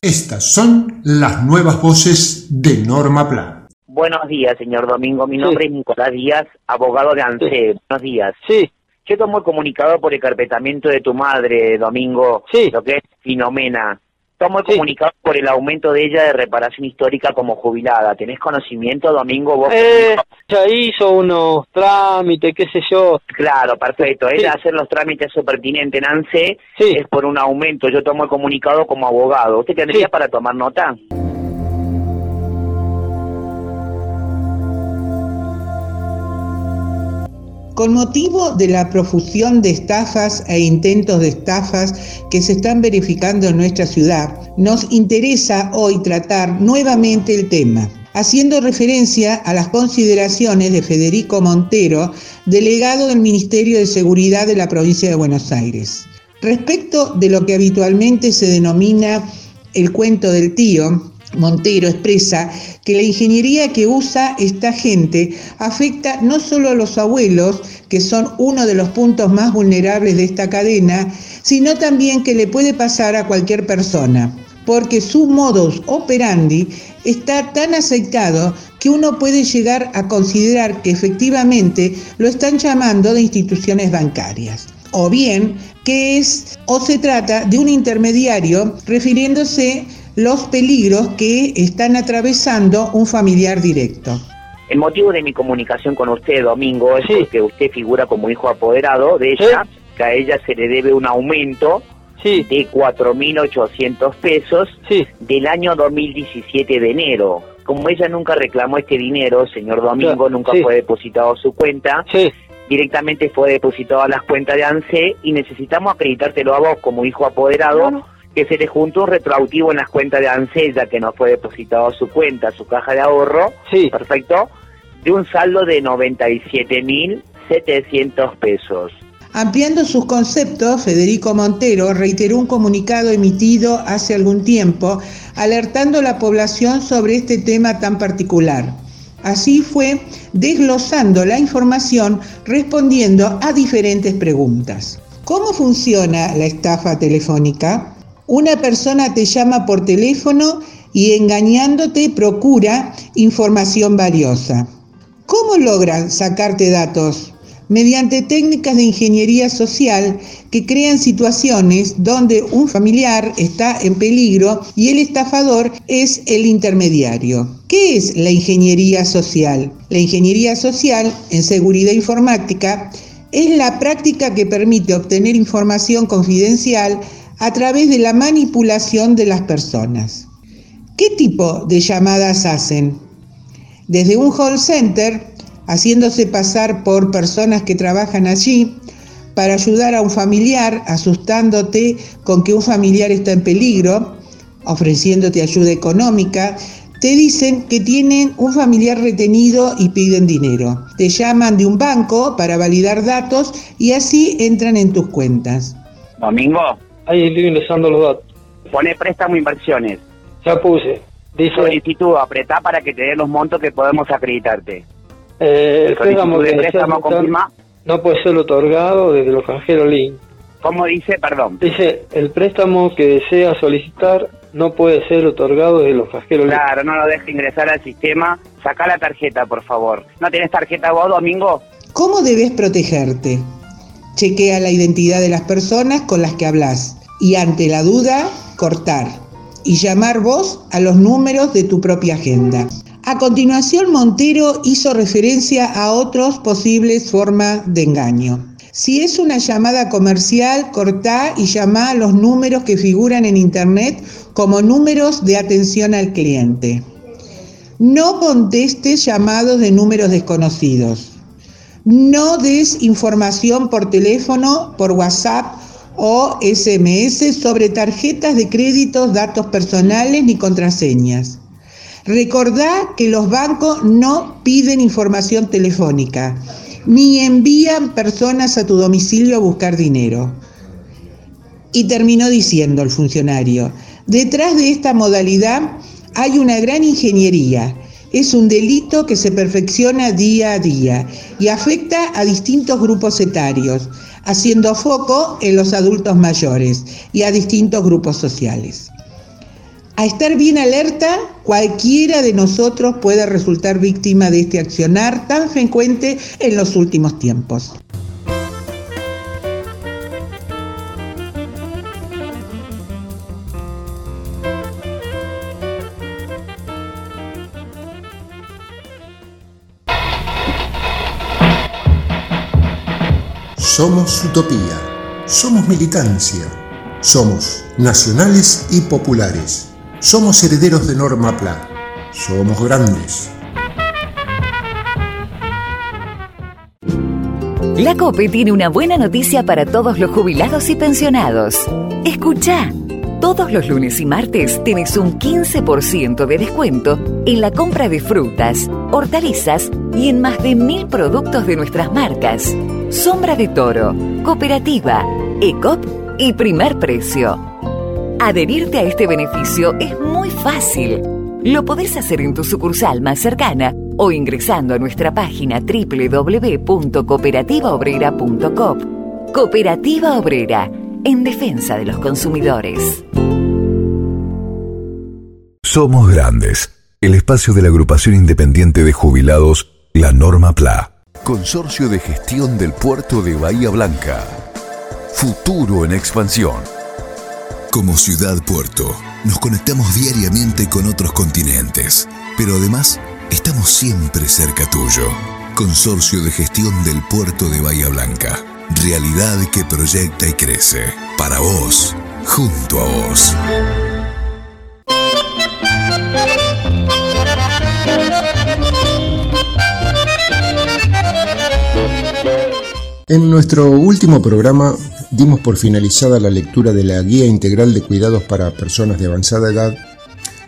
Estas son las nuevas voces de Norma Plan. Buenos días, señor Domingo. Mi nombre es Nicolás Díaz, abogado de ANSE. Buenos días. Sí. Yo tomo el comunicado por el carpetamiento de tu madre, Domingo, Sí. lo que es Finomena. Tomo el Sí. comunicado por el aumento de ella de reparación histórica como jubilada. ¿Tenés conocimiento, Domingo? Vos Eh, ya hizo unos trámites, qué sé yo. Claro, perfecto. Sí. Ella hacer los trámites o pertinente en ANSE Sí. es por un aumento. Yo tomo el comunicado como abogado. ¿Usted tendría para tomar nota? Con motivo de la profusión de estafas e intentos de estafas que se están verificando en nuestra ciudad, nos interesa hoy tratar nuevamente el tema, haciendo referencia a las consideraciones de Federico Montero, delegado del Ministerio de Seguridad de la provincia de Buenos Aires. Respecto de lo que habitualmente se denomina el cuento del tío, Montero expresa que la ingeniería que usa esta gente afecta no solo a los abuelos, que son uno de los puntos más vulnerables de esta cadena, sino también que le puede pasar a cualquier persona, porque su modus operandi está tan aceitado que uno puede llegar a considerar que efectivamente lo están llamando de instituciones bancarias. O bien que es o se trata de un intermediario refiriéndose los peligros que están atravesando un familiar directo. El motivo de mi comunicación con usted, Domingo, es Sí. porque usted figura como hijo apoderado de ella, que a ella se le debe un aumento Sí, de 4.800 pesos sí, del año 2017 de enero. Como ella nunca reclamó este dinero, señor Domingo, nunca sí. fue depositado a su cuenta, sí. directamente fue depositado a las cuentas de ANSE y necesitamos acreditártelo a vos como hijo apoderado, que se le juntó un retroactivo en las cuentas de ANSE, ya que no fue depositado a su cuenta, a su caja de ahorro, Sí. perfecto, de un saldo de 97.700 pesos. Ampliando sus conceptos, Federico Montero reiteró un comunicado emitido hace algún tiempo alertando a la población sobre este tema tan particular. Así fue desglosando la información respondiendo a diferentes preguntas. ¿Cómo funciona la estafa telefónica? Una persona te llama por teléfono y engañándote procura información valiosa. ¿Cómo logran sacarte datos? Mediante técnicas de ingeniería social que crean situaciones donde un familiar está en peligro y el estafador es el intermediario. ¿Qué es la ingeniería social? La ingeniería social en seguridad informática es la práctica que permite obtener información confidencial a través de la manipulación de las personas. ¿Qué tipo de llamadas hacen? Desde un call center, haciéndose pasar por personas que trabajan allí, para ayudar a un familiar, asustándote con que un familiar está en peligro, ofreciéndote ayuda económica, te dicen que tienen un familiar retenido y piden dinero. Te llaman de un banco para validar datos y así entran en tus cuentas. Domingo, Ahí estoy ingresando los datos. pone préstamo inversiones. Ya puse. Dice, Solicitud, apretá para que te den los montos que podemos acreditarte. eh, el préstamo de que desea préstamo, confirma. no puede ser otorgado desde los canjeros Link. ¿Cómo dice? Perdón. Dice, el préstamo que desea solicitar no puede ser otorgado desde los cajeros Link. Claro, no lo deje ingresar al sistema. Sacá la tarjeta, por favor. ¿No tenés tarjeta vos, Domingo? ¿Cómo debes protegerte? Chequea la identidad de las personas con las que hablas y ante la duda, cortar y llamar vos a los números de tu propia agenda. A continuación, Montero hizo referencia a otras posibles formas de engaño. Si es una llamada comercial, cortá y llama a los números que figuran en Internet como números de atención al cliente. No contestes llamados de números desconocidos. No des información por teléfono, por WhatsApp o SMS sobre tarjetas de créditos, datos personales ni contraseñas. Recordá que los bancos no piden información telefónica ni envían personas a tu domicilio a buscar dinero. Y terminó diciendo el funcionario, detrás de esta modalidad hay una gran ingeniería. Es un delito que se perfecciona día a día y afecta a distintos grupos etarios, haciendo foco en los adultos mayores y a distintos grupos sociales. A estar bien alerta, cualquiera de nosotros puede resultar víctima de este accionar tan frecuente en los últimos tiempos. Somos utopía, somos militancia, somos nacionales y populares. Somos herederos de Norma Pla. Somos grandes. La COPE tiene una buena noticia para todos los jubilados y pensionados. Escucha. Todos los lunes y martes tienes un 15% de descuento en la compra de frutas, hortalizas y en más de mil productos de nuestras marcas. Sombra de Toro, Cooperativa, ECOP y Primer Precio. Adherirte a este beneficio es muy fácil. Lo podés hacer en tu sucursal más cercana o ingresando a nuestra página www.cooperativaobrera.com. Cooperativa Obrera, en defensa de los consumidores. Somos Grandes, el espacio de la agrupación independiente de jubilados La Norma PLA. Consorcio de Gestión del Puerto de Bahía Blanca. Futuro en expansión. Como ciudad puerto, nos conectamos diariamente con otros continentes, pero además estamos siempre cerca tuyo. Consorcio de Gestión del Puerto de Bahía Blanca. Realidad que proyecta y crece. Para vos, junto a vos. En nuestro último programa dimos por finalizada la lectura de la Guía Integral de Cuidados para Personas de Avanzada Edad,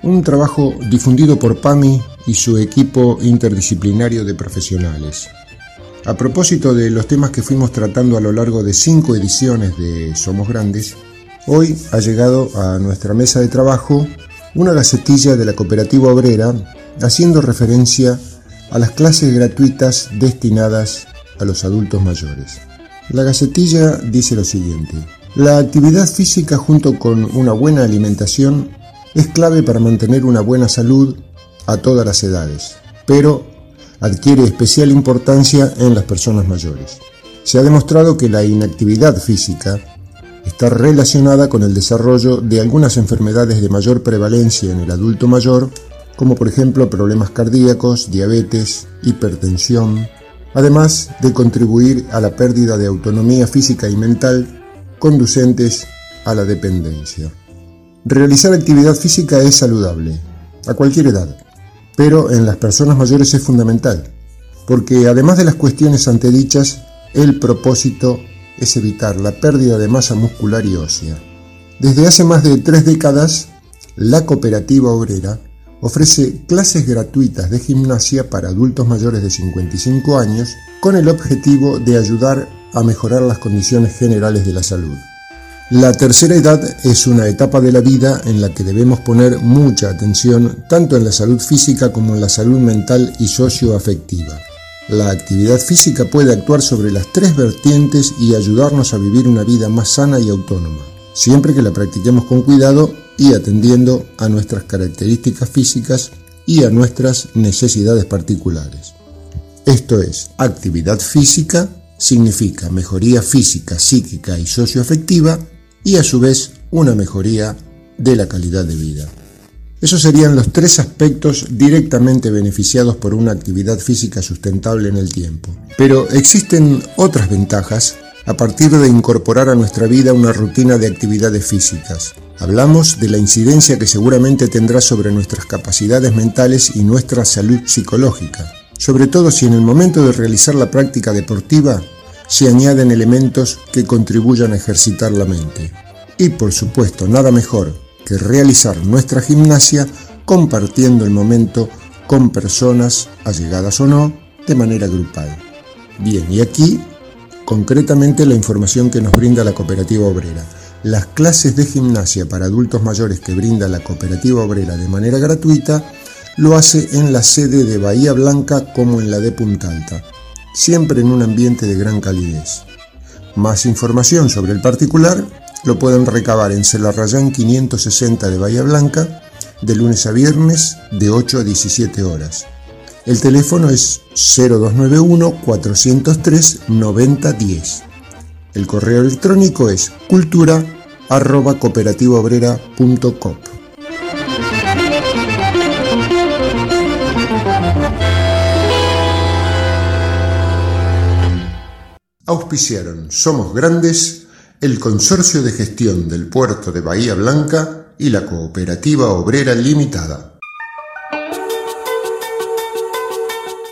un trabajo difundido por PAMI y su equipo interdisciplinario de profesionales. A propósito de los temas que fuimos tratando a lo largo de cinco ediciones de Somos Grandes, hoy ha llegado a nuestra mesa de trabajo una gacetilla de la cooperativa obrera haciendo referencia a las clases gratuitas destinadas a los adultos mayores. La gacetilla dice lo siguiente. La actividad física junto con una buena alimentación es clave para mantener una buena salud a todas las edades, pero adquiere especial importancia en las personas mayores. Se ha demostrado que la inactividad física está relacionada con el desarrollo de algunas enfermedades de mayor prevalencia en el adulto mayor, como por ejemplo problemas cardíacos, diabetes, hipertensión, además de contribuir a la pérdida de autonomía física y mental conducentes a la dependencia. Realizar actividad física es saludable, a cualquier edad, pero en las personas mayores es fundamental, porque además de las cuestiones antedichas, el propósito es evitar la pérdida de masa muscular y ósea. Desde hace más de tres décadas, la cooperativa obrera ofrece clases gratuitas de gimnasia para adultos mayores de 55 años con el objetivo de ayudar a mejorar las condiciones generales de la salud. La tercera edad es una etapa de la vida en la que debemos poner mucha atención tanto en la salud física como en la salud mental y socioafectiva. La actividad física puede actuar sobre las tres vertientes y ayudarnos a vivir una vida más sana y autónoma, siempre que la practiquemos con cuidado y atendiendo a nuestras características físicas y a nuestras necesidades particulares. Esto es, actividad física significa mejoría física, psíquica y socioafectiva y a su vez una mejoría de la calidad de vida. Esos serían los tres aspectos directamente beneficiados por una actividad física sustentable en el tiempo. Pero existen otras ventajas a partir de incorporar a nuestra vida una rutina de actividades físicas. Hablamos de la incidencia que seguramente tendrá sobre nuestras capacidades mentales y nuestra salud psicológica, sobre todo si en el momento de realizar la práctica deportiva se añaden elementos que contribuyan a ejercitar la mente. Y por supuesto, nada mejor que realizar nuestra gimnasia compartiendo el momento con personas, allegadas o no, de manera grupal. Bien, y aquí concretamente la información que nos brinda la cooperativa obrera. Las clases de gimnasia para adultos mayores que brinda la cooperativa obrera de manera gratuita lo hace en la sede de Bahía Blanca como en la de Punta Alta, siempre en un ambiente de gran calidez. Más información sobre el particular lo pueden recabar en Celarrayán 560 de Bahía Blanca de lunes a viernes de 8 a 17 horas. El teléfono es 0291 403 9010. El correo electrónico es cultura arroba Auspiciaron Somos Grandes el Consorcio de Gestión del Puerto de Bahía Blanca y la Cooperativa Obrera Limitada.